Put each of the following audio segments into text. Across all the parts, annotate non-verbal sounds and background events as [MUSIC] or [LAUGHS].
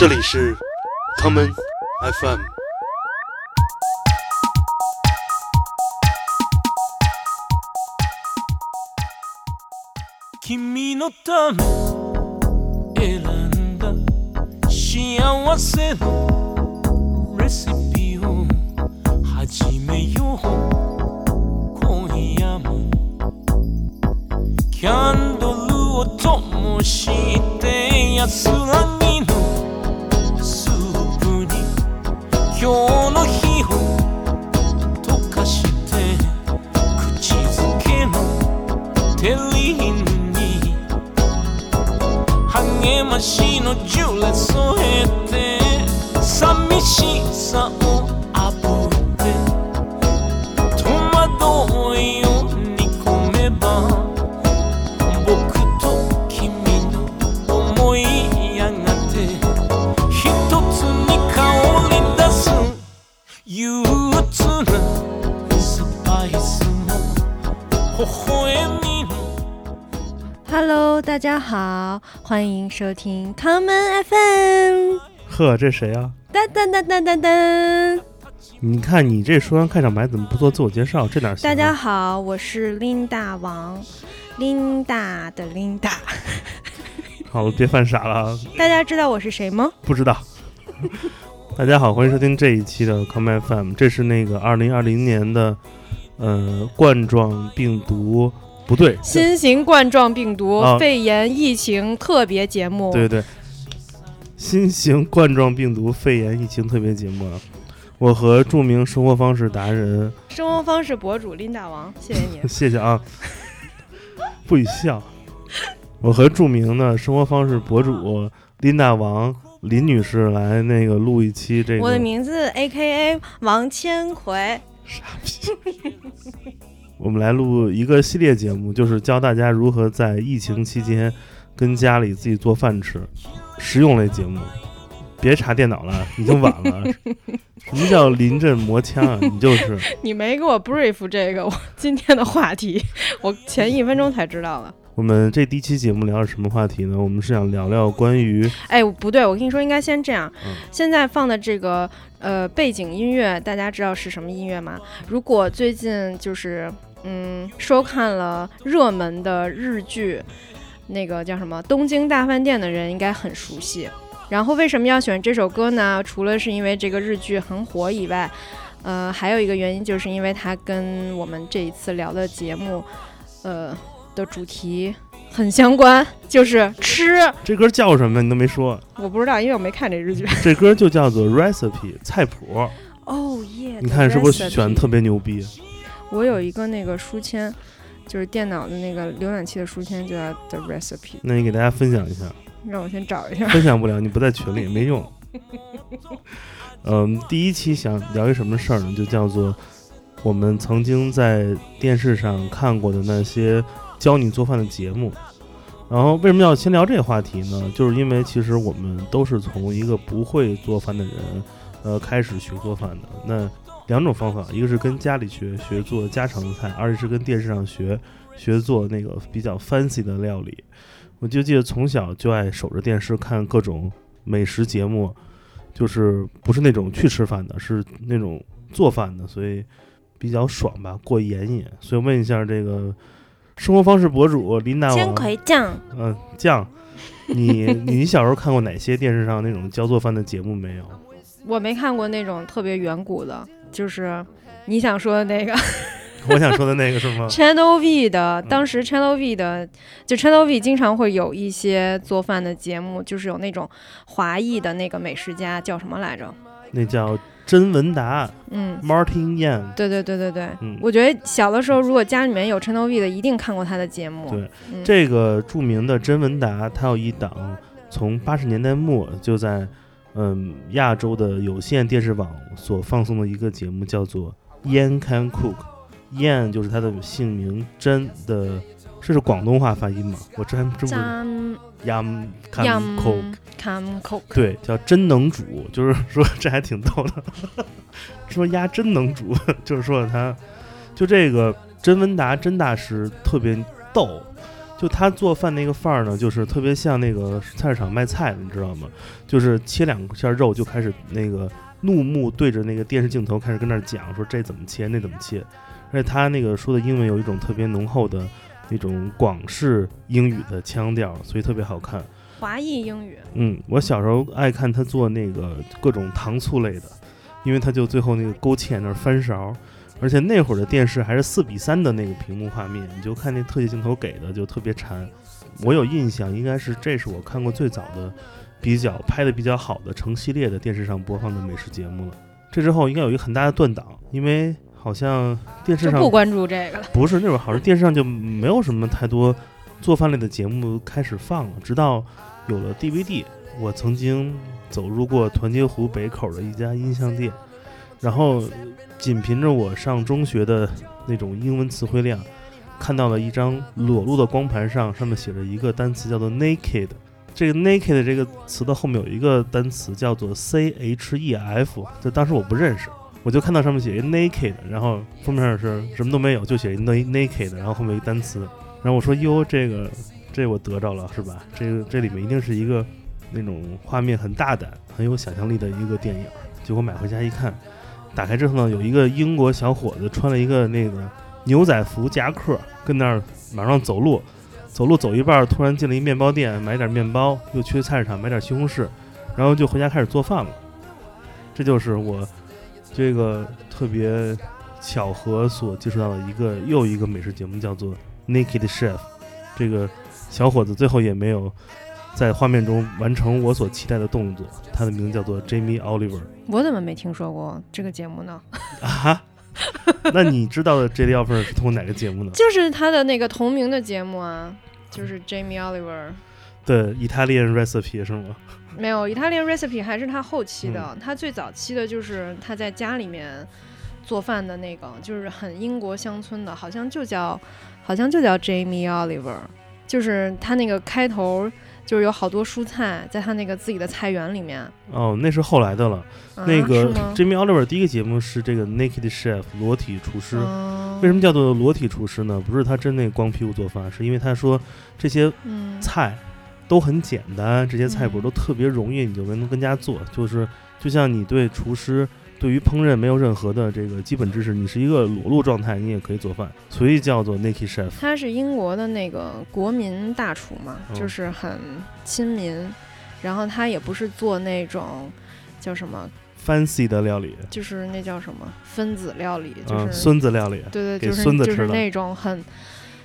这里是 common FM。君のため選んだ幸せのレシピを始めよう今夜もキャンドルを灯して安らぎ今日の日を溶かして口づけのテリーヌに励ましのジュレ添えて寂しさを Hello，大家好，欢迎收听 Common FM。呵，这谁啊？噔噔噔噔噔噔！你看你这说完开场白怎么不做自我介绍？这哪行、啊？大家好，我是 Linda 王，Linda 的 Linda。[LAUGHS] 好了，别犯傻了啊！大家知道我是谁吗？不知道。[LAUGHS] 大家好，欢迎收听这一期的 Common FM，这是那个二零二零年的呃冠状病毒不对，新型冠状病毒、啊肺炎疫情特别节目。对对，新型冠状病毒肺炎疫情特别节目啊。我和著名生活方式达人，生活方式博主 Linda 王，谢谢你。[LAUGHS] 谢谢啊，不许笑。我和著名的生活方式博主琳达王林女士来那个录一期这个。我的名字 A K A 王千回。[LAUGHS] 傻逼！我们来录一个系列节目，就是教大家如何在疫情期间跟家里自己做饭吃，实用类节目。别查电脑了，已经晚了。[LAUGHS] 什么叫临阵磨枪啊？你就是你没给我 brief 这个我今天的话题，我前一分钟才知道了。我们这第一期节目聊的什么话题呢？我们是想聊聊关于哎，不对，我跟你说，应该先这样。嗯现在放的这个呃背景音乐，大家知道是什么音乐吗？如果最近就是嗯收看了热门的日剧，那个叫什么《东京大饭店》的人应该很熟悉。然后为什么要选这首歌呢？除了是因为这个日剧很火以外，呃，还有一个原因就是因为它跟我们这一次聊的节目，呃的主题很相关，[LAUGHS] 就是吃。这歌叫什么，你都没说。我不知道，因为我没看这日剧。这歌就叫做 Recipe 菜谱，哦耶！你看是不是选的特别牛逼？我有一个那个书签，就是电脑的那个浏览器的书签，就叫 The Recipe。那你给大家分享一下。让我先找一下。分享不了，你不在群里没用。[LAUGHS] 嗯，第一期想聊一什么事儿呢？就叫做我们曾经在电视上看过的那些教你做饭的节目。然后为什么要先聊这个话题呢？就是因为其实我们都是从一个不会做饭的人，呃，开始学做饭的。那两种方法，一个是跟家里学学做家常菜，二是跟电视上学学做那个比较 fancy 的料理。我就记得从小就爱守着电视看各种美食节目，就是不是那种去吃饭的，是那种做饭的，所以比较爽吧，过眼瘾。所以问一下这个生活方式博主林大千王，葵酱，嗯、酱，你你小时候看过哪些电视上那种教做饭的节目没有？我没看过那种特别远古的，就是你想说的那个 [LAUGHS] 我想说的那个是吗？[LAUGHS] Channel V 的。当时 Channel V 的，就 Channel V 经常会有一些做饭的节目，就是有那种华裔的那个美食家叫什么来着？那叫甄文达嗯，Martin Yan。对对对对对。嗯，我觉得小的时候，如果家里面有 Channel V 的，一定看过他的节目。对嗯、这个著名的甄文达，他有一档从八十年代末就在嗯亚洲的有线电视网所放送的一个节目，叫做《Yan Can Cook》。Yan 就是他的姓名，真的这是广东话发音吗？我这还真不知道 Yan Can 杨 Cook，Can Cook，对，叫真能煮，[LAUGHS] 就是说这还挺逗的。[LAUGHS] 说鸭真能煮，[LAUGHS] 就是说他，就这个甄文达甄大师特别逗，就他做饭那个范儿呢，就是特别像那个菜市场卖菜的，你知道吗？就是切两下肉就开始那个怒目对着那个电视镜头开始跟那儿讲，说这怎么切，那怎么切。而且他那个说的英文有一种特别浓厚的那种广式英语的腔调，所以特别好看。华裔英语，嗯，我小时候爱看他做那个各种糖醋类的，因为他就最后那个勾芡那儿翻勺，而且那会儿的电视还是四比三的那个屏幕画面，你就看那特写镜头给的就特别馋。我有印象，应该是这是我看过最早的比较拍的比较好的成系列的电视上播放的美食节目了。这之后应该有一个很大的断档，因为好像电视上不关注这个了。不是那会儿，好像电视上就没有什么太多做饭类的节目开始放了。直到有了 DVD，我曾经走入过团结湖北口的一家音像店，然后仅凭着我上中学的那种英文词汇量，看到了一张裸露的光盘上，上面写着一个单词叫做 naked。这个 naked 这个词的后面有一个单词叫做 c h e f，就当时我不认识。我就看到上面写一 naked，然后封面上是什么都没有，就写 na- naked，然后后面一单词，然后我说哟，这个这我得着了是吧？这个这里面一定是一个那种画面很大胆、很有想象力的一个电影。结果买回家一看，打开之后呢，有一个英国小伙子穿了一个那个牛仔服夹克，跟那儿马上走路，走路走一半，突然进了一面包店，买点面包，又去菜市场买点西红柿，然后就回家开始做饭了。这就是我这个特别巧合所接触到的一个又一个美食节目，叫做《Naked Chef》。这个小伙子最后也没有在画面中完成我所期待的动作，他的名字叫做 Jamie Oliver 我怎么没听说过这个节目呢？啊。那你知道的 Jamie Oliver 是通过哪个节目呢？就是他的那个同名的节目啊，就是 Jamie Oliver。对，Italian Recipe 是吗？没有，Italian Recipe 还是他后期嗯的，他最早期的就是他在家里面做饭的那个，就是很英国乡村的，好像就叫，好像就叫 Jamie Oliver，就是他那个开头就是有好多蔬菜在他那个自己的菜园里面。哦，那是后来的了。啊、那个 Jimmy Oliver 第一个节目是这个 Naked Chef 裸体厨师。嗯为什么叫做裸体厨师呢？不是他真那光屁股做饭，是因为他说这些嗯菜都很简单，这些菜谱嗯都特别容易，你就能跟家做。就是就像你对厨师对于烹饪没有任何的这个基本知识，你是一个裸露状态，你也可以做饭，所以叫做 Naked Chef。他是英国的那个国民大厨嘛，嗯就是很亲民，然后他也不是做那种叫什么，fancy 的料理，就是那叫什么分子料理，就是、嗯，孙子料理，对对，给就是孙子吃的。就是那种很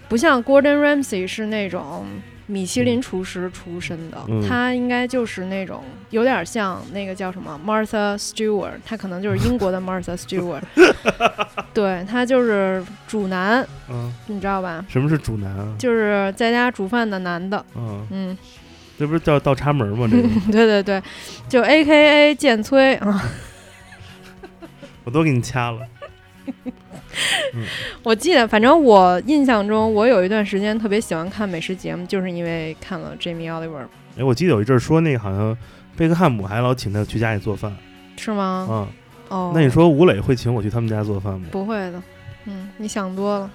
不像 Gordon Ramsay 是那种米其林厨师出身的，嗯他应该就是那种有点像那个叫什么 Martha Stewart，他可能就是英国的 Martha Stewart，[LAUGHS] 对他就是主男，嗯，你知道吧？什么是主男啊？就是在家煮饭的男的，嗯，嗯，这不是叫倒插门吗？这个 [LAUGHS] 对对对，就 A K A 剑崔啊。[LAUGHS] 我都给你掐了。[LAUGHS] 我记得，反正我印象中，我有一段时间特别喜欢看美食节目，就是因为看了 Jamie Oliver，哎，我记得有一阵儿说那个好像贝克汉姆还老请他去家里做饭是吗？嗯。哦，那你说吴磊会请我去他们家做饭吗？不会的，嗯，你想多了，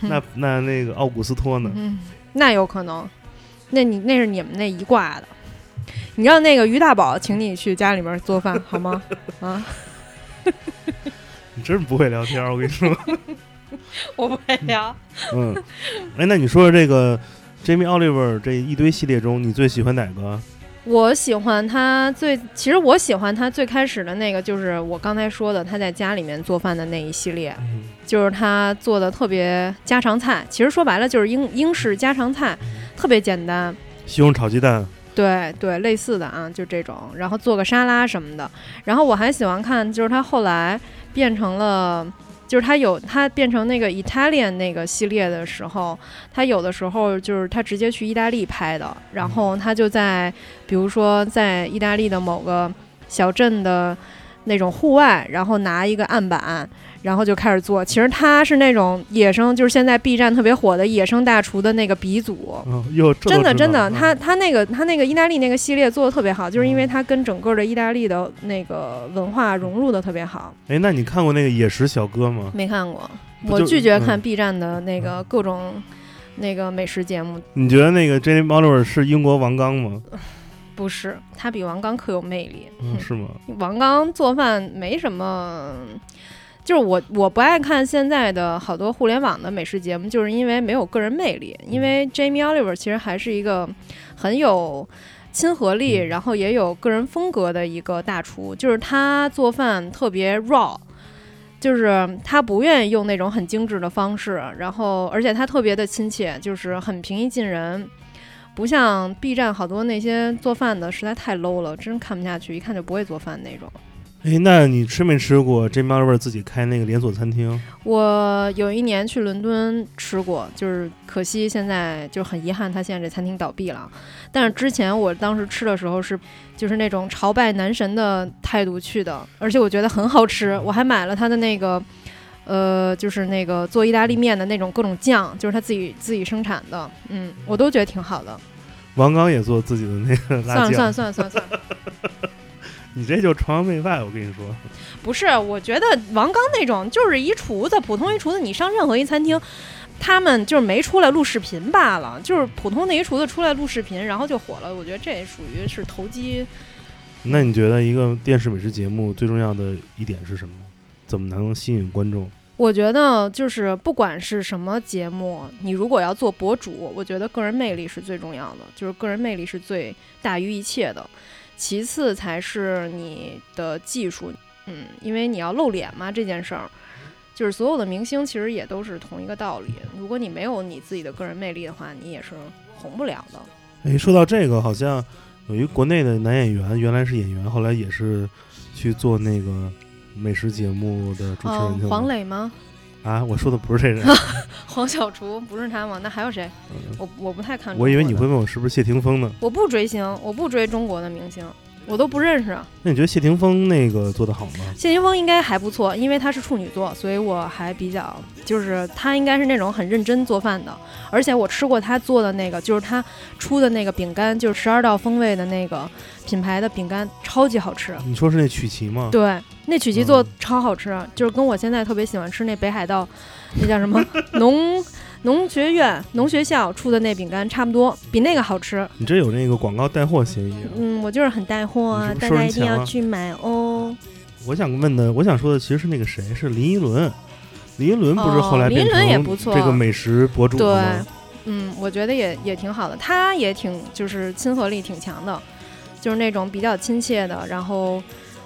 那那那个奥古斯托呢？嗯，那有可能，那你那是你们那一挂的，你让那个于大宝请你去家里面做饭好吗？啊，[LAUGHS] 你真是不会聊天儿，我跟你说。[LAUGHS] 我不会聊。[LAUGHS] 嗯，哎，那你说说这个 Jamie Oliver 这一堆系列中，你最喜欢哪个？我喜欢他最，其实我喜欢他最开始的那个，就是我刚才说的他在家里面做饭的那一系列，嗯就是他做的特别家常菜。其实说白了就是英英式家常菜，特别简单。西红柿炒鸡蛋。对对，类似的啊，就这种，然后做个沙拉什么的。然后我还喜欢看，就是他后来变成了，就是他有他变成那个 Italian 那个系列的时候，他有的时候就是他直接去意大利拍的，然后他就在比如说在意大利的某个小镇的那种户外，然后拿一个案板。然后就开始做，其实他是那种野生，就是现在 B 站特别火的野生大厨的那个鼻祖，真的真的，嗯他他那个他那个意大利那个系列做的特别好，就是因为他跟整个的意大利的那个文化融入的特别好。哎，那你看过那个野食小哥吗？没看过，我拒绝看嗯 B 站的那个各种那个美食节目。你觉得那个 Jamie Oliver 是英国王刚吗？不是，他比王刚可有魅力。嗯，是吗？王刚做饭没什么，就是我我不爱看现在的好多互联网的美食节目，就是因为没有个人魅力。因为 Jamie Oliver 其实还是一个很有亲和力，然后也有个人风格的一个大厨，就是他做饭特别 raw。就是他不愿意用那种很精致的方式，然后而且他特别的亲切，就是很平易近人，不像 B 站好多那些做饭的实在太 low 了，真看不下去，一看就不会做饭那种。哎，那你吃没吃过 Jamie Oliver 自己开那个连锁餐厅？我有一年去伦敦吃过，就是可惜现在就很遗憾，他现在这餐厅倒闭了。但是之前我当时吃的时候是就是那种朝拜男神的态度去的，而且我觉得很好吃，我还买了他的那个呃，就是那个做意大利面的那种各种酱，就是他自己自己生产的，嗯，我都觉得挺好的。王刚也做自己的那个辣算了酱，算了算了算了算了，你这就崇洋媚外，我跟你说。[LAUGHS] 不是，我觉得王刚那种就是一厨子，普通一厨子，你上任何一餐厅。他们就是没出来录视频罢了，就是普通的一厨子出来录视频，然后就火了。我觉得这属于是投机。那你觉得一个电视美食节目最重要的一点是什么？怎么能吸引观众？我觉得就是不管是什么节目，你如果要做博主，我觉得个人魅力是最重要的，就是个人魅力是最大于一切的，其次才是你的技术。嗯，因为你要露脸嘛，这件事儿。就是所有的明星其实也都是同一个道理。如果你没有你自己的个人魅力的话，你也是红不了的。哎，说到这个，好像有一个国内的男演员，原来是演员，后来也是去做那个美食节目的主持人黄磊吗？啊，我说的不是这人，[LAUGHS] 黄小厨不是他吗？那还有谁？嗯我我不太看。我以为你会。问我是不是谢霆锋呢。我不追星，我不追中国的明星，我都不认识。那你觉得谢霆锋那个做的好吗？谢霆锋应该还不错，因为他是处女座，所以我还比较就是他应该是那种很认真做饭的，而且我吃过他做的那个，就是他出的那个饼干，就是十二道风味的那个品牌的饼干，超级好吃。你说是那曲奇吗？对，那曲奇做嗯超好吃，就是跟我现在特别喜欢吃那北海道，那叫什么 [LAUGHS] 农农学院农学校出的那饼干差不多，比那个好吃。你这有那个广告带货嫌疑啊。嗯，我就是很带货大家一定要去买哦。我想问的，我想说的其实是那个谁，是林依轮。林依轮不是后来哦林依变成轮也不错这个美食博主了吗？嗯，我觉得也也挺好的，他也挺就是亲和力挺强的，就是那种比较亲切的，然后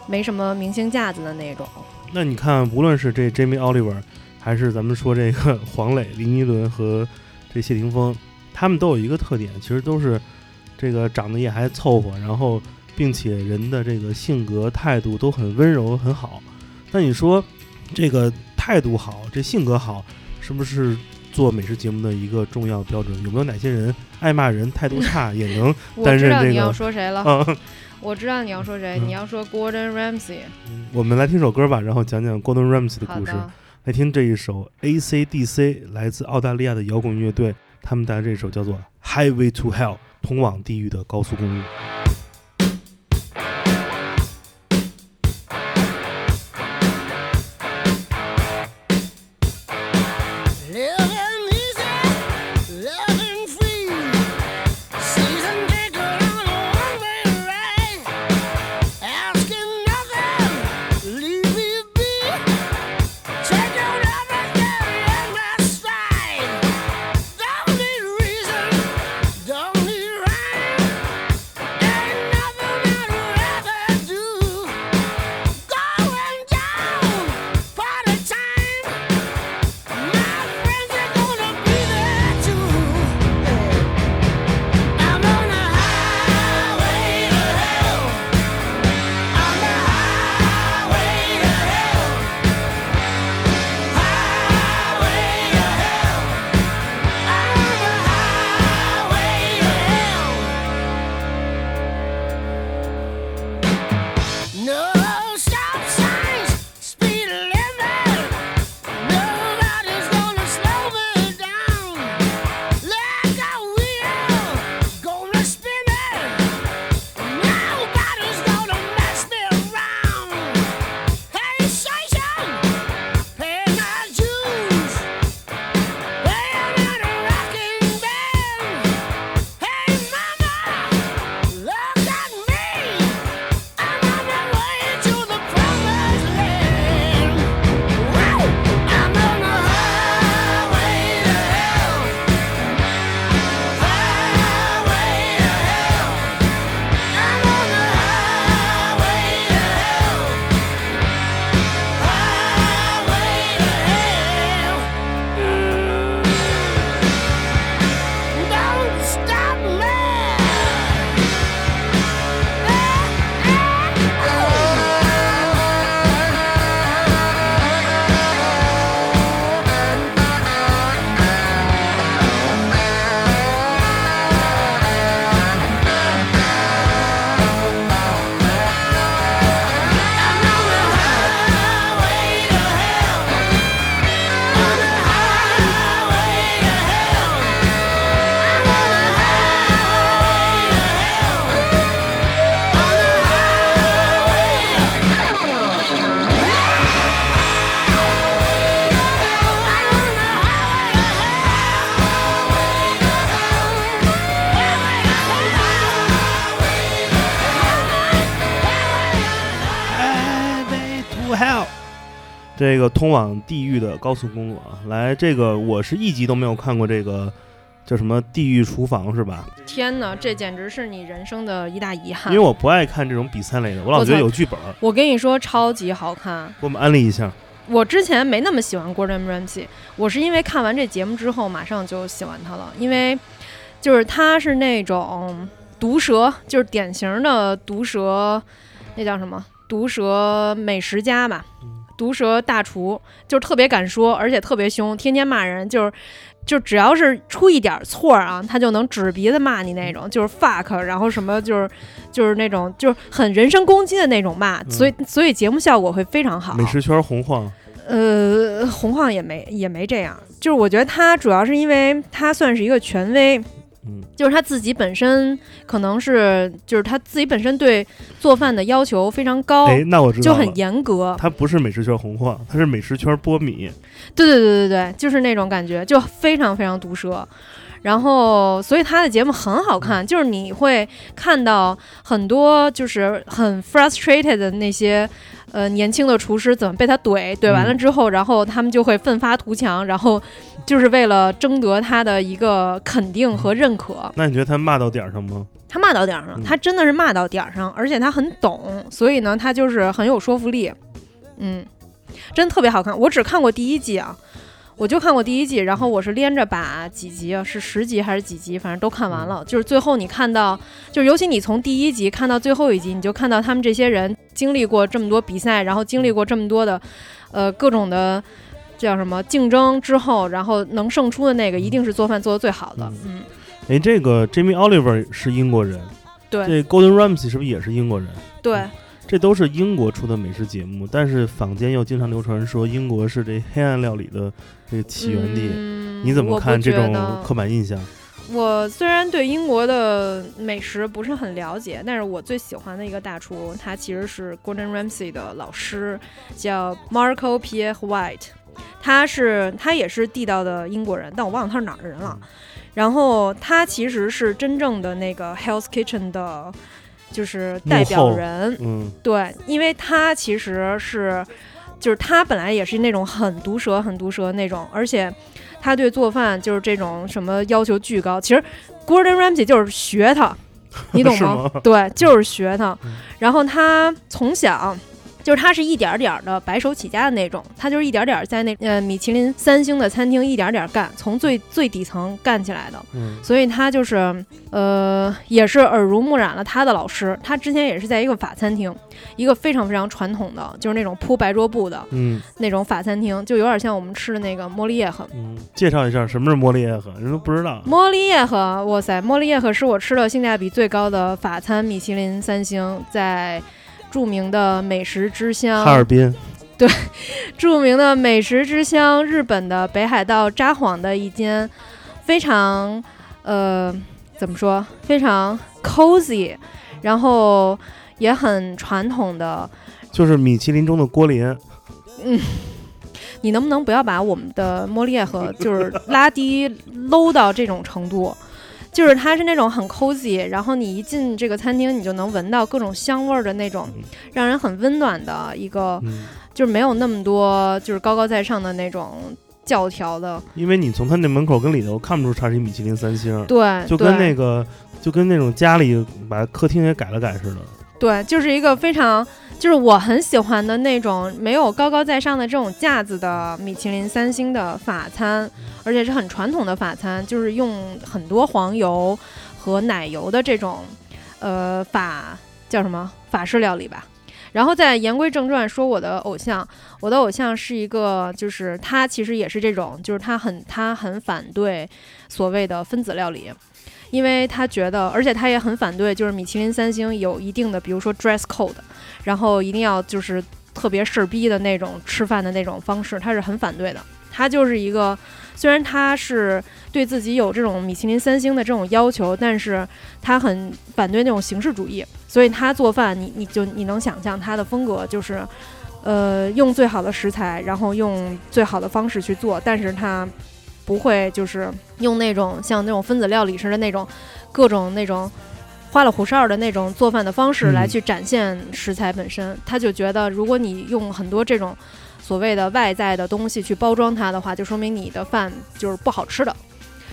没什么明星架子的那种。那你看，无论是这 Jamie Oliver，还是咱们说这个 [LAUGHS] 黄磊、林依轮和这谢霆锋，他们都有一个特点，其实都是这个长得也还凑合，然后并且人的这个性格态度都很温柔很好。那你说这个态度好，这性格好，是不是做美食节目的一个重要标准？有没有哪些人爱骂人、态度差也能 [LAUGHS] 我担知道你要任这个说谁了，啊？[LAUGHS] 我知道你要说谁，嗯你要说 Gordon Ramsay。我们来听首歌吧，然后讲讲 Gordon Ramsay 的故事。好的，来听这一首 AC/DC 来自澳大利亚的摇滚乐队，他们带来这首叫做《Highway to Hell》通往地狱的高速公路。这个通往地狱的高速公路啊，来，这个我是一集都没有看过，这个叫什么《地狱厨房》是吧？天哪，这简直是你人生的一大遗憾因为。我不爱看这种比赛类的，我老觉得有剧本儿。我跟你说，超级好看。给我们安利一下。我之前没那么喜欢 Gordon Ramsay，我是因为看完这节目之后，马上就喜欢他了，因为就是他是那种毒舌，就是典型的毒舌，那叫什么？毒舌美食家吧，毒舌大厨，就是特别敢说，而且特别凶，天天骂人，就是。就只要是出一点错儿啊，他就能指着鼻子骂你那种，就是 fuck，然后什么就是就是那种就是很人身攻击的那种骂，所以所以节目效果会非常好。美食圈红晃，呃，红晃也没也没这样，就是我觉得他主要是因为他算是一个权威，嗯，就是他自己本身可能是就是他自己本身对做饭的要求非常高，哎，那我知道，就很严格。他不是美食圈红话，他是美食圈波米。对对对对对，就是那种感觉，就非常非常毒舌。然后，所以他的节目很好看，就是你会看到很多就是很 frustrated 的那些呃年轻的厨师怎么被他怼，怼完了嗯之后，然后他们就会奋发图强，然后就是为了争得他的一个肯定和认可。那你觉得他骂到点儿上吗？他骂到点儿上，嗯他真的是骂到点儿上，而且他很懂，所以呢，他就是很有说服力。嗯，真特别好看。我只看过第一季啊，我就看过第一季，然后我是连着把几集啊，是十集还是几集，反正都看完了。就是最后你看到，就是尤其你从第一集看到最后一集，你就看到他们这些人经历过这么多比赛，然后经历过这么多的，呃，各种的。叫什么竞争之后，然后能胜出的那个一定是做饭做的最好的。嗯，哎，这个 Jamie Oliver 是英国人，对这 Golden Ramsy 是不是也是英国人？对，这都是英国出的美食节目，但是坊间又经常流传说英国是这黑暗料理的这个起源地。嗯你怎么看这种刻板印象？我虽然对英国的美食不是很了解，但是我最喜欢的一个大厨，他其实是 Gordon Ramsay 的老师，叫 Marco Pierre White。他是他也是地道的英国人，但我忘了他是哪儿的人了。然后他其实是真正的那个 Hell's Kitchen 的，就是代表人。嗯，对，因为他其实是，就是他本来也是那种很毒舌、很毒舌那种，而且他对做饭就是这种什么要求巨高。其实 Gordon Ramsay 就是学他，你懂 [LAUGHS] 吗？吗对，就是学他嗯。然后他从小。就是他是一点儿点儿的白手起家的那种，他就是一点儿点儿在那呃米其林三星的餐厅一点儿点儿干，从最最底层干起来的。嗯所以他就是呃，也是耳濡目染了他的老师。他之前也是在一个法餐厅，一个非常非常传统的，就是那种铺白桌布的嗯那种法餐厅，就有点像我们吃的那个莫里耶赫。嗯，介绍一下什么是莫利耶赫，人都不知道。莫里耶赫，哇塞，莫里耶赫是我吃的性价比最高的法餐米其林三星，在著名的美食之乡哈尔滨，对著名的美食之乡日本的北海道札幌的一间非常呃怎么说非常 cozy，然后也很传统的。就是米其林中的郭林。嗯你能不能不要把我们的莫列和 [LAUGHS] 就是拉低 low 到这种程度？就是它是那种很 cozy，然后你一进这个餐厅，你就能闻到各种香味儿的那种嗯，让人很温暖的一个，嗯，就是没有那么多就是高高在上的那种教条的。因为你从他那门口跟里头看不出它是一米其林三星，对，就跟那个就跟那种家里把客厅也改了改似的。对，就是一个非常，就是我很喜欢的那种没有高高在上的这种架子的米其林三星的法餐，而且是很传统的法餐，就是用很多黄油和奶油的这种，呃，法叫什么法式料理吧。然后再言归正传，说我的偶像，我的偶像是一个，就是他其实也是这种，就是他很他很反对所谓的分子料理。因为他觉得，而且他也很反对，就是米其林三星有一定的，比如说 dress code，然后一定要就是特别事儿逼的那种吃饭的那种方式，他是很反对的。他就是一个，虽然他是对自己有这种米其林三星的这种要求，但是他很反对那种形式主义，所以他做饭，你你就你能想象他的风格就是，呃，用最好的食材，然后用最好的方式去做，但是他不会就是用那种像那种分子料理似的那种各种那种花里胡哨的那种做饭的方式嗯来去展现食材本身。他就觉得，如果你用很多这种所谓的外在的东西去包装它的话，就说明你的饭就是不好吃的。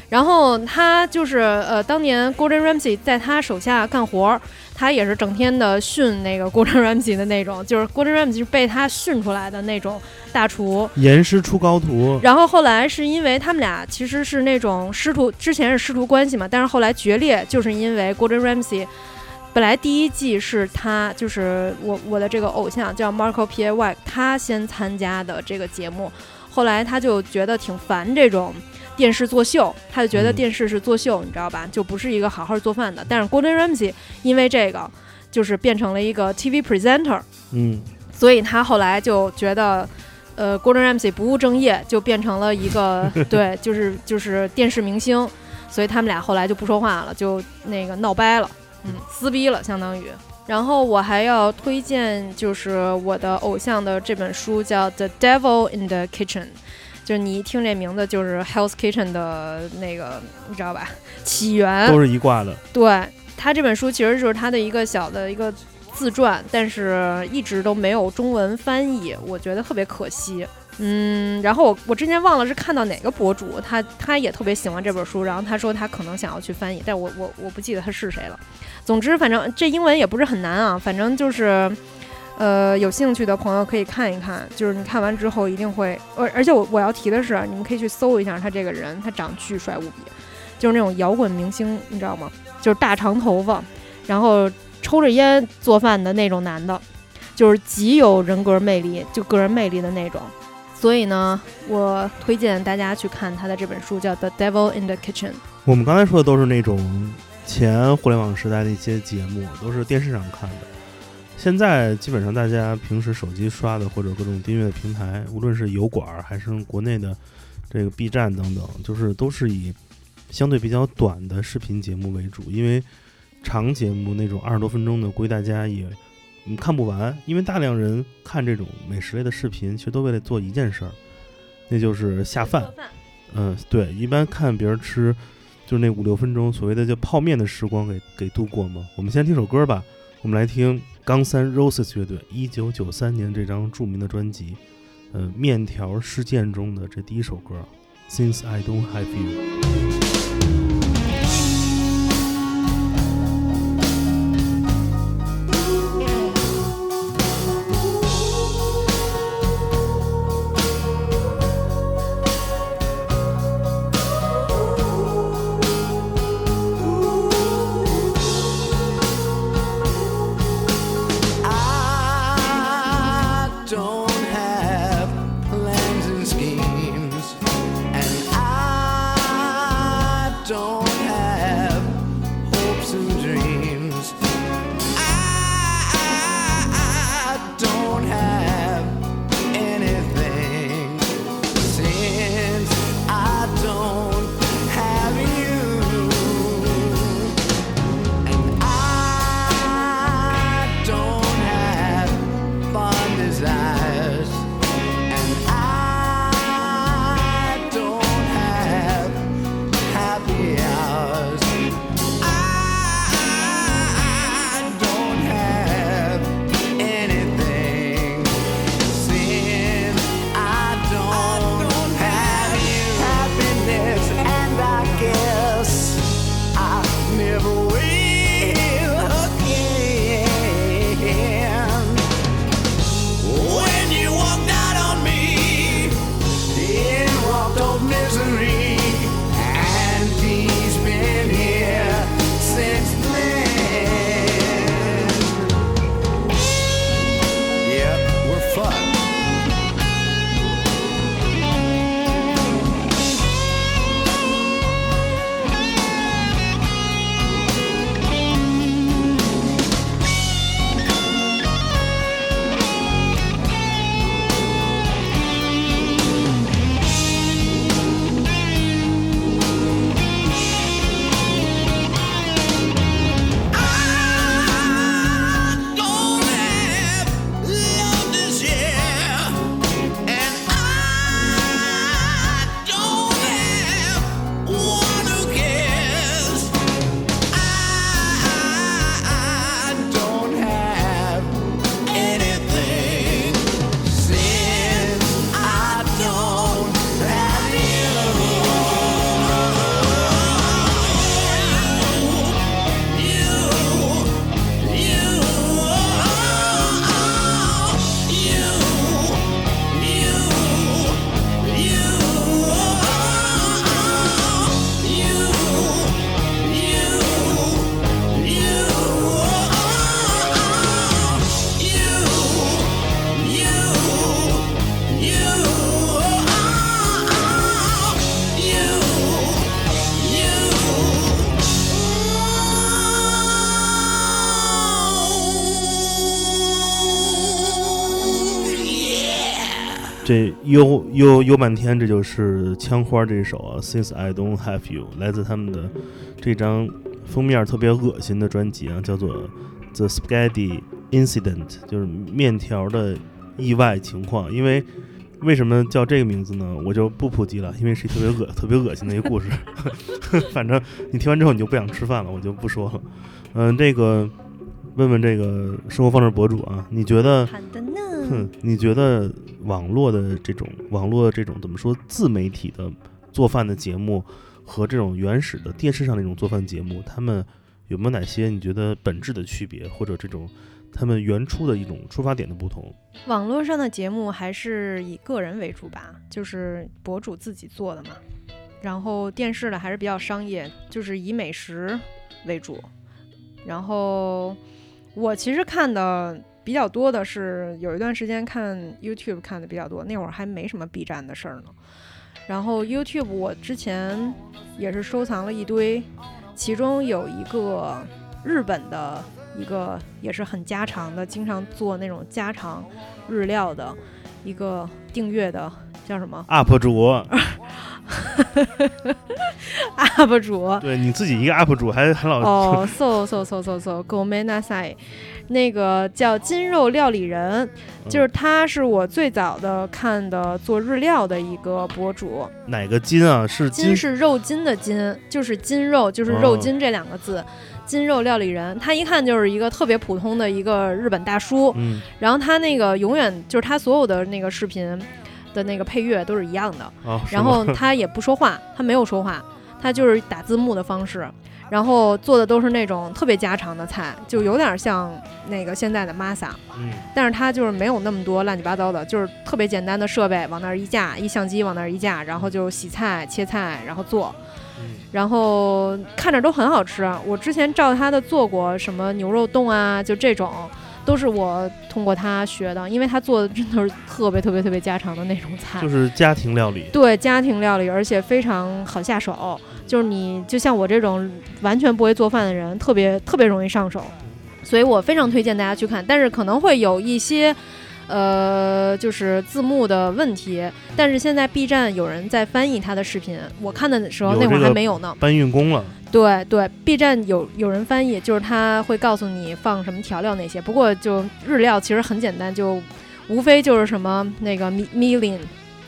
然后他就是呃，当年 Gordon Ramsay 在他手下干活儿，他也是整天的训那个 Gordon Ramsay 的那种，就是 Gordon Ramsay 是被他训出来的那种大厨。严师出高徒，然后后来是因为他们俩其实是那种师徒，之前是师徒关系嘛，但是后来决裂，就是因为 Gordon Ramsay 本来第一季是他，就是我我的这个偶像叫 Marco p e White，他先参加的这个节目，后来他就觉得挺烦这种电视作秀，他就觉得嗯电视是作秀，你知道吧？就不是一个好好做饭的。但是 Gordon Ramsay 因为这个，就是变成了一个 TV presenter，嗯，所以他后来就觉得，呃，Gordon Ramsay 不务正业，就变成了一个 [LAUGHS] 对，就是就是电视明星，所以他们俩后来就不说话了，就那个闹掰了，嗯，撕逼了，相当于。然后我还要推荐，就是我的偶像的这本书叫《The Devil in the Kitchen》，就是你一听这名字就是 Hell's Kitchen 的那个，你知道吧？起源都是一挂的。对他这本书其实就是他的一个小的一个自传，但是一直都没有中文翻译，我觉得特别可惜。嗯，然后我我之前忘了是看到哪个博主，他他也特别喜欢这本书，然后他说他可能想要去翻译，但我我我不记得他是谁了。总之，反正这英文也不是很难啊，反正就是，呃，有兴趣的朋友可以看一看，就是你看完之后一定会，而而且我我要提的是，你们可以去搜一下他这个人，他长巨帅无比，就是那种摇滚明星，你知道吗？就是大长头发，然后抽着烟做饭的那种男的，就是极有人格魅力，就个人魅力的那种。所以呢，我推荐大家去看他的这本书，叫《The Devil in the Kitchen》。我们刚才说的都是那种前互联网时代的一些节目，都是电视上看的。现在基本上大家平时手机刷的或者各种订阅的平台，无论是油管儿还是国内的这个 B 站等等，就是都是以相对比较短的视频节目为主，因为长节目那种二十多分钟的，估计大家也嗯看不完，因为大量人看这种美食类的视频，其实都为了做一件事儿，那就是下饭。嗯，对，一般看别人吃，就是那五六分钟所谓的叫泡面的时光给给度过嘛。我们先听首歌吧，我们来听冈三 Roses 乐队一九九三年这张著名的专辑，呃，《面条事件》中的这第一首歌，Since I Don't Have You。这悠悠悠半天，这就是枪花这首啊，Since I Don't Have You，来自他们的这张封面特别恶心的专辑啊，叫做《The Spaghetti Incident》，就是面条的意外情况。因为为什么叫这个名字呢？我就不普及了，因为是一特别恶、特别恶心的一个故事。[LAUGHS] 反正你听完之后你就不想吃饭了，我就不说了。嗯、这个问问这个生活方式博主啊，你觉得？哼，你觉得网络的这种网络这种怎么说自媒体的做饭的节目和这种原始的电视上那种做饭节目，他们有没有哪些你觉得本质的区别，或者这种他们原初的一种出发点的不同？网络上的节目还是以个人为主吧，就是博主自己做的嘛。然后电视的还是比较商业，就是以美食为主。然后我其实看的比较多的是有一段时间看 YouTube 看的比较多，那会儿还没什么 B 站的事儿呢。然后 YouTube 我之前也是收藏了一堆，其中有一个日本的一个也是很家常的，经常做那种家常日料的一个订阅的叫什么 UP 主，UP 主。对你自己一个 UP 主还很老、哦，so so so so so g o m e n a s a i 那个叫金肉料理人，就是他是我最早的看的做日料的一个博主。哪个金啊？是金？是肉筋的筋，就是筋肉，就是肉哦筋这两个字。金肉料理人，他一看就是一个特别普通的一个日本大叔，嗯。然后他那个永远就是他所有的那个视频的那个配乐都是一样的，哦，然后他也不说话，他没有说话，他就是打字幕的方式，然后做的都是那种特别家常的菜，就有点像那个现在的 Masa，嗯但是他就是没有那么多乱七八糟的，就是特别简单的设备往那儿一架，一相机往那儿一架，然后就洗菜、切菜，然后做，嗯然后看着都很好吃。我之前照他的做过什么牛肉冻啊，就这种。都是我通过他学的，因为他做的真的是特别特别特别家常的那种菜，就是家庭料理。对家庭料理，而且非常好下手。就是你就像我这种完全不会做饭的人，特别特别容易上手，所以我非常推荐大家去看。但是可能会有一些，呃，就是字幕的问题。但是现在 B 站有人在翻译他的视频，我看的时候那会儿还没有呢。搬运工了，对对，B 站有有人翻译，就是他会告诉你放什么调料那些。不过就日料其实很简单，就无非就是什么那个米米林，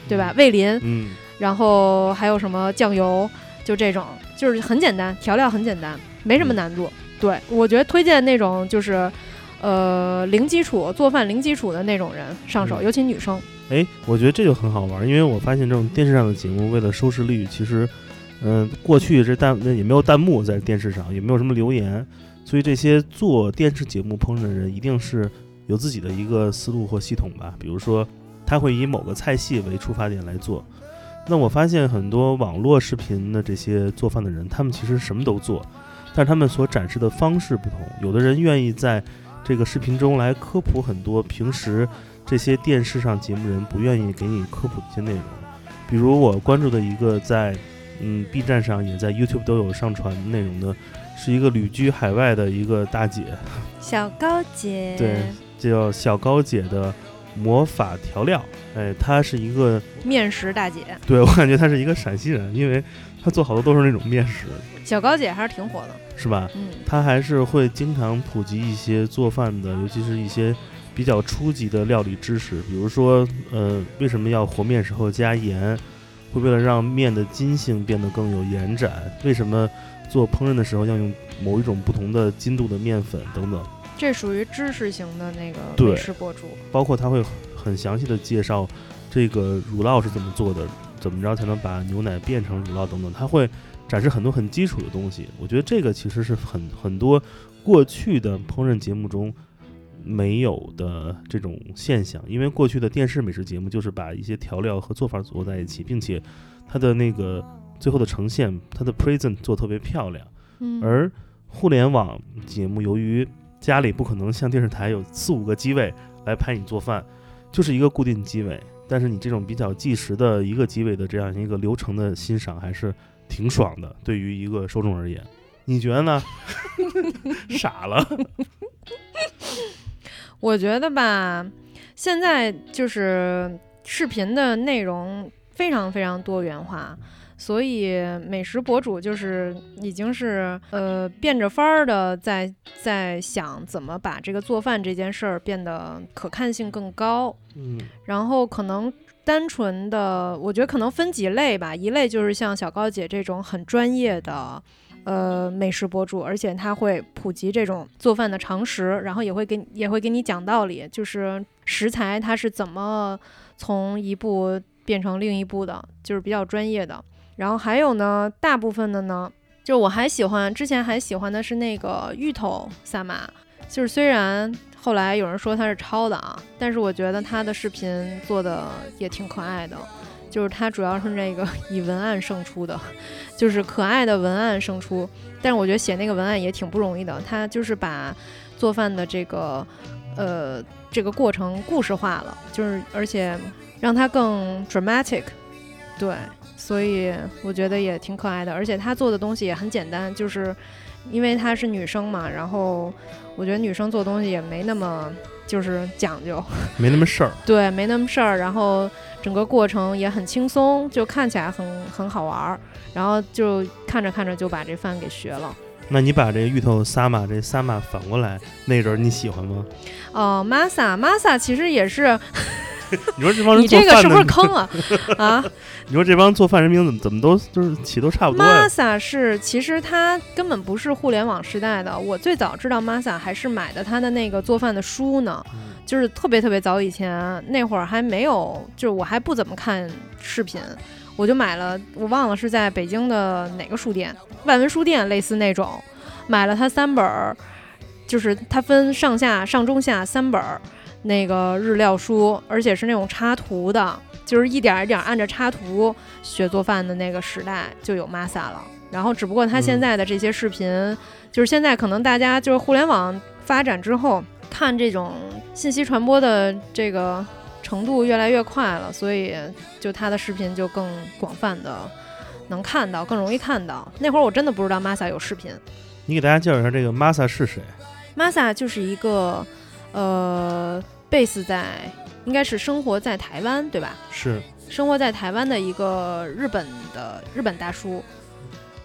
对吧？味淋，嗯，然后还有什么酱油，就这种，就是很简单，调料很简单，没什么嗯难度。对我觉得推荐那种就是，呃，零基础做饭零基础的那种人上手，嗯尤其女生。哎，我觉得这就很好玩，因为我发现这种电视上的节目，为了收视率，其实，嗯、过去这弹那也没有弹幕在电视上，也没有什么留言，所以这些做电视节目烹饪的人一定是有自己的一个思路或系统吧。比如说，他会以某个菜系为出发点来做。那我发现很多网络视频的这些做饭的人，他们其实什么都做，但是他们所展示的方式不同。有的人愿意在这个视频中来科普很多平时这些电视上节目人不愿意给你科普的一些内容，比如我关注的一个在嗯 B 站上也在 YouTube 都有上传内容的，是一个旅居海外的一个大姐，小高姐。对，叫小高姐的魔法调料。哎，她是一个，面食大姐，对我感觉她是一个陕西人，因为她做好多都是那种面食，小高姐还是挺火的。是吧？嗯，她还是会经常普及一些做饭的，尤其是一些比较初级的料理知识，比如说，呃，为什么要和面时候加盐？会为了让面的筋性变得更有延展？为什么做烹饪的时候要用某一种不同的筋度的面粉等等？这属于知识型的那个对美食博主。包括他会很详细的介绍这个乳酪是怎么做的，怎么着才能把牛奶变成乳酪等等，他会展示很多很基础的东西。我觉得这个其实是很很多过去的烹饪节目中没有的这种现象，因为过去的电视美食节目就是把一些调料和做法组合在一起，并且它的那个最后的呈现，它的 present 做特别漂亮。嗯，而互联网节目由于家里不可能像电视台有四五个机位来拍你做饭，就是一个固定机位。但是你这种比较计时的一个机位的这样一个流程的欣赏，还是挺爽的。对于一个受众而言，你觉得呢？[LAUGHS] 傻了。我觉得吧，现在就是视频的内容非常非常多元化。所以美食博主就是已经是呃变着法儿的在在想怎么把这个做饭这件事儿变得可看性更高，嗯然后可能单纯的，我觉得可能分几类吧。一类就是像小高姐这种很专业的，呃，美食博主，而且她会普及这种做饭的常识，然后也会给也会给你讲道理，就是食材它是怎么从一步变成另一步的，就是比较专业的。然后还有呢，大部分的呢，就我还喜欢之前还喜欢的是那个芋头萨玛，就是虽然后来有人说他是抄的啊，但是我觉得他的视频做的也挺可爱的，就是他主要是那个 [LAUGHS] 以文案胜出的，就是可爱的文案胜出。但是我觉得写那个文案也挺不容易的，他就是把做饭的这个呃这个过程故事化了，就是而且让它更 dramatic，对，所以我觉得也挺可爱的，而且她做的东西也很简单，就是因为她是女生嘛，然后我觉得女生做东西也没那么就是讲究，没那么事儿。[LAUGHS] 对，没那么事儿，然后整个过程也很轻松，就看起来很很好玩儿，然后就看着看着就把这饭给学了。那你把这芋头萨玛这萨玛反过来，那人你喜欢吗？哦、a s a Masa 其实也是，[LAUGHS] 你说这帮人你这个是不是坑啊？[LAUGHS] 啊你说这帮做饭人名怎么怎么都就是起都差不多呀？，Masa 是其实它根本不是互联网时代的，我最早知道 Masa 还是买的他的那个做饭的书呢。嗯就是特别特别早以前，那会儿还没有，就是我还不怎么看视频，我就买了，我忘了是在北京的哪个书店，万文书店类似那种，买了它三本儿，就是它分上下上中下三本儿那个日料书，而且是那种插图的，就是一点儿一点儿按着插图学做饭的那个时代就有 Masa 了。然后，只不过他现嗯在的这些视频，就是现在可能大家就是互联网发展之后，看这种信息传播的这个程度越来越快了，所以就他的视频就更广泛的能看到，更容易看到。那会儿我真的不知道 Masa 有视频你给大家介绍一下这个 Masa 是谁？，Masa 就是一个呃 base 在应该是生活在台湾对吧？是生活在台湾的一个日本的日本大叔，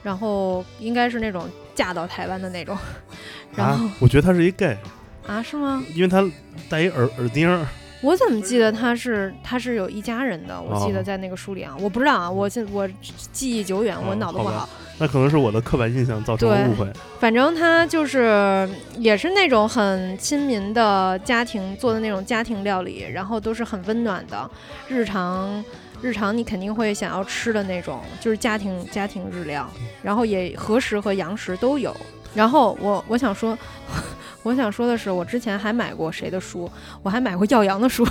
然后应该是那种嫁到台湾的那种，然后啊，我觉得他是一 gay，啊是吗？因为他戴一耳耳钉儿。我怎么记得他是他是有一家人的？我记得哦在那个书里啊，我不知道啊，我现我记忆久远，我哦脑子不好。好那可能是我的刻板印象造成的误会。反正他就是也是那种很亲民的家庭做的那种家庭料理，然后都是很温暖的，日常日常你肯定会想要吃的那种，就是家庭家庭日料，然后也和食和洋食都有。然后我我想说，我想说的是，我之前还买过谁的书？我还买过耀阳的书。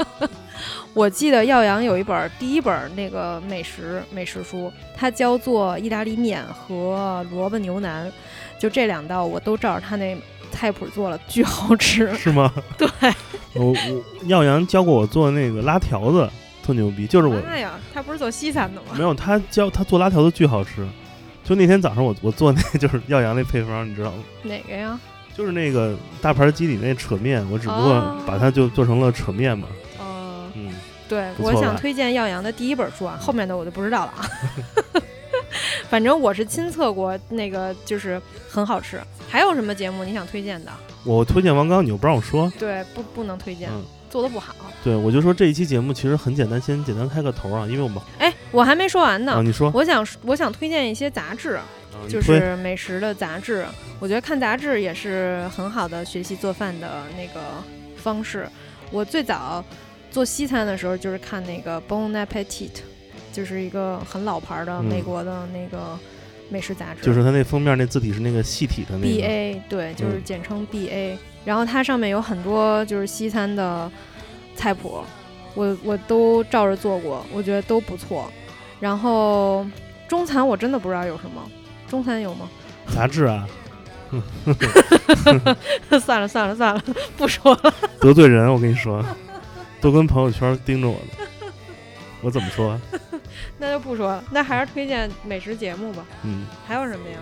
[LAUGHS] 我记得耀阳有一本儿第一本儿那个美食美食书，它教做意大利面和萝卜牛腩，就这两道我都照着他那菜谱做了，巨好吃。[LAUGHS] 是吗？对，我我耀阳教过我做那个拉条子，特牛逼。就是我妈呀，他不是做西餐的吗？没有他教他做拉条子巨好吃。就那天早上我我做那 [LAUGHS] 就是耀阳那配方，你知道吗？哪个呀？就是那个大盘鸡里那扯面，我只不过哦把它就做成了扯面嘛。哦，嗯，对，我想推荐耀阳的第一本书啊，后面的我就不知道了啊。[LAUGHS] 反正我是亲测过，那个就是很好吃。还有什么节目你想推荐的？我推荐王刚，你又不让我说。对，不不能推荐，嗯，做的不好。对，我就说这一期节目其实很简单，先简单开个头啊，因为我们哎，我还没说完呢。啊，你说，我想我想推荐一些杂志，就是美食的杂志。我觉得看杂志也是很好的学习做饭的那个方式。我最早做西餐的时候，就是看那个《Bon Appetit》，就是一个很老牌的嗯美国的那个美食杂志。就是它那封面那字体是那个细体的那个 B A 对，就是嗯简称 B A、然后它上面有很多就是西餐的菜谱，我我都照着做过，我觉得都不错。然后中餐我真的不知道有什么，中餐有吗？杂志啊，算了算了算了，[LAUGHS] 不说了。得罪人，我跟你说，都跟朋友圈盯着我呢。我怎么说？[LAUGHS] 那就不说了，那还是推荐美食节目吧。嗯，还有什么呀？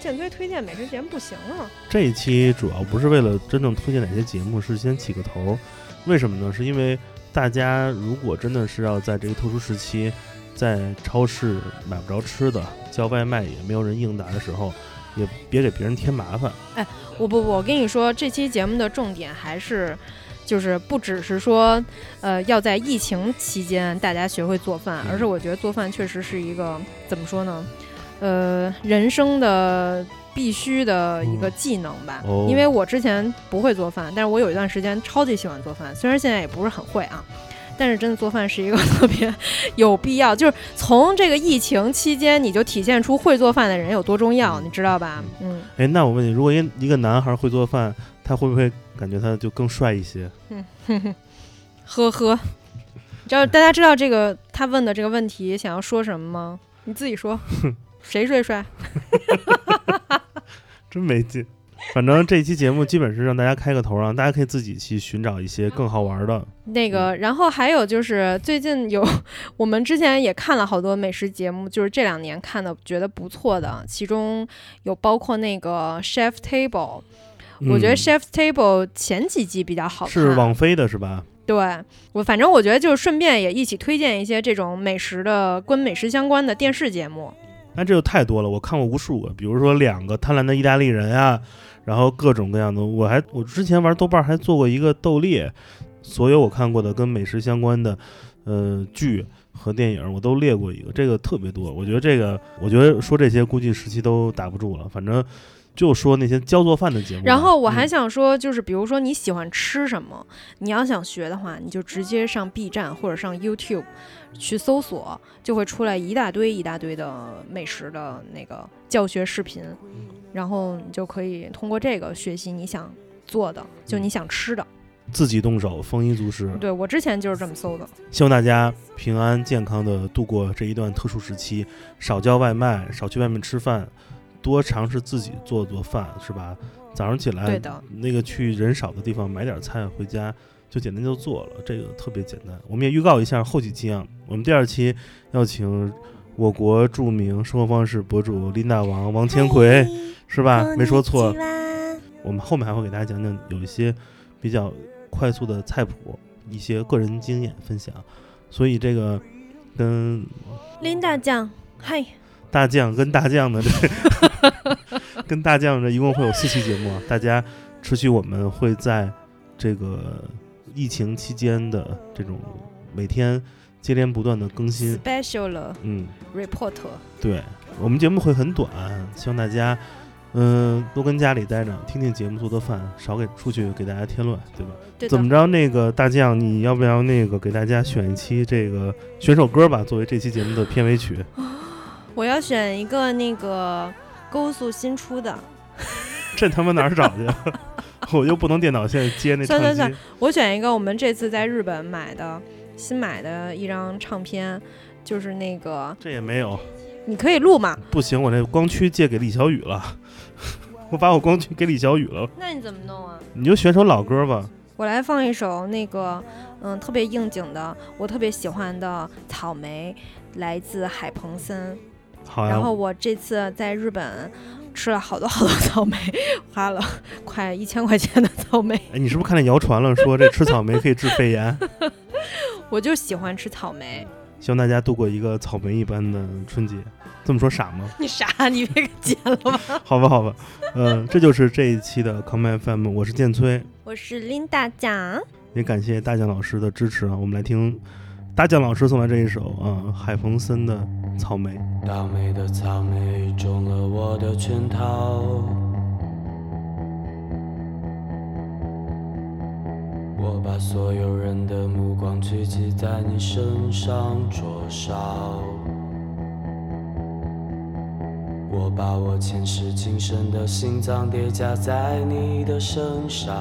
建堆推荐美食节目不行啊。这一期主要不是为了真正推荐哪些节目，是先起个头。为什么呢？是因为大家如果真的是要在这个特殊时期，在超市买不着吃的，叫外卖也没有人应答的时候，也别给别人添麻烦。哎我不不，我跟你说，这期节目的重点还是。就是不只是说，呃，要在疫情期间大家学会做饭，而是我觉得做饭确实是一个怎么说呢，呃，人生的必须的一个技能吧。哦因为我之前不会做饭，但是我有一段时间超级喜欢做饭，虽然现在也不是很会啊，但是真的做饭是一个特别有必要，就是从这个疫情期间你就体现出会做饭的人有多重要，你知道吧？嗯，哎，那我问你，如果一一个男孩会做饭，他会不会感觉他就更帅一些？呵呵，你知道大家知道这个他问的这个问题想要说什么吗？你自己说，[LAUGHS] 谁最帅？[LAUGHS] 真没劲。反正这期节目基本是让大家开个头啊，大家可以自己去寻找一些更好玩的。那个，然后还有就是最近有 [LAUGHS] 我们之前也看了好多美食节目，就是这两年看的觉得不错的，其中有包括那个 Chef Table，、我觉得嗯 Chef Table 前几季比较好看，是网飞的是吧？对我，反正我觉得就是顺便也一起推荐一些这种美食的跟美食相关的电视节目。那这就太多了，我看过无数个，比如说两个贪婪的意大利人啊，然后各种各样的。我还我之前玩豆瓣还做过一个斗猎，所有我看过的跟美食相关的呃剧和电影我都列过一个，这个特别多。我觉得这个，我觉得说这些估计时期都打不住了，反正就说那些教做饭的节目吧。然后我还嗯想说，就是比如说你喜欢吃什么，你要想学的话，你就直接上 B 站或者上 YouTube 去搜索，就会出来一大堆一大堆的美食的那个教学视频，然后你就可以通过这个学习你想做的，就你想吃的。自己动手，丰衣足食。对我之前就是这么搜的。希望大家平安健康的度过这一段特殊时期，少叫外卖，少去外面吃饭，多尝试自己做做饭，是吧？早上起来，对的，那个去人少的地方买点菜回家，就简单就做了，这个特别简单。我们也预告一下后几期啊，我们第二期要请我国著名生活方式博主琳达王王千奎，是吧？没说错。我们后面还会给大家讲讲有一些比较快速的菜谱，一些个人经验分享。所以这个跟琳达酱，嗨，大酱跟大酱的这 [LAUGHS] 跟大酱这一共会有四期节目啊，大家持续我们会在这个疫情期间的这种每天接连不断的更新。special 了嗯，report。对我们节目会很短，希望大家嗯多跟家里待着，听听节目，做做饭，少给出去给大家添乱，对吧？对怎么着？那个大酱，你要不要那个给大家选一期这个选首歌吧，作为这期节目的片尾曲？我要选一个那个勾素新出的，[LAUGHS] 这他妈哪儿找去？啊 [LAUGHS] 我又不能电脑线接那唱机。算算算我选一个我们这次在日本买的新买的一张唱片，就是那个这也没有，你可以录嘛？不行，我那光驱借给李小雨了，[LAUGHS] 我把我光驱给李小雨了，那你怎么弄啊？你就选首老歌吧。我来放一首那个嗯特别应景的，我特别喜欢的《草莓》，来自海鹏森。好呀，然后我这次在日本吃了好多好多草莓，花了快一千块钱的草莓。哎，你是不是看见谣传了，说这吃草莓可以治肺炎？[LAUGHS] 我就喜欢吃草莓。希望大家度过一个草莓一般的春节。这么说傻吗？[LAUGHS] 你傻？你别给剪了吧。[LAUGHS] 好吧，好吧，嗯、这就是这一期的 Come FM，我是建崔，我是林大酱。也感谢大酱老师的支持啊。我们来听大酱老师送来这一首啊，海鹏森的《草莓》。倒霉的草莓中了我的圈套，我把所有人的目光聚集在你身上灼烧，我把我前世今生的心脏叠加在你的身上。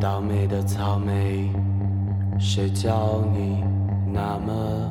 倒霉的草莓，谁叫你那么